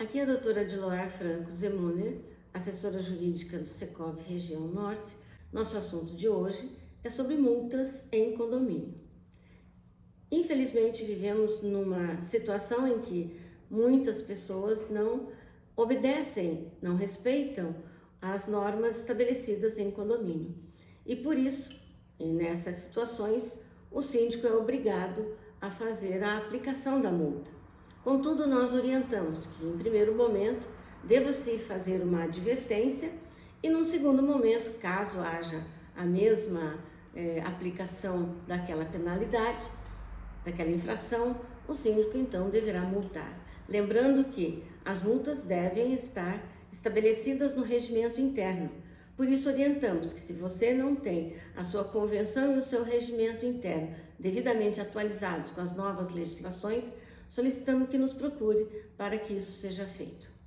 Aqui é a doutora Diloar Franco Zemuner, assessora jurídica do Secov Região Norte. Nosso assunto de hoje é sobre multas em condomínio. Infelizmente, vivemos numa situação em que muitas pessoas não obedecem, não respeitam as normas estabelecidas em condomínio. E por isso, nessas situações, o síndico é obrigado a fazer a aplicação da multa. Contudo, nós orientamos que, em primeiro momento, deva-se fazer uma advertência e, num segundo momento, caso haja a mesma é, aplicação daquela penalidade, daquela infração, o síndico então deverá multar. Lembrando que as multas devem estar estabelecidas no regimento interno. Por isso, orientamos que, se você não tem a sua convenção e o seu regimento interno devidamente atualizados com as novas legislações, solicitamos que nos procure para que isso seja feito.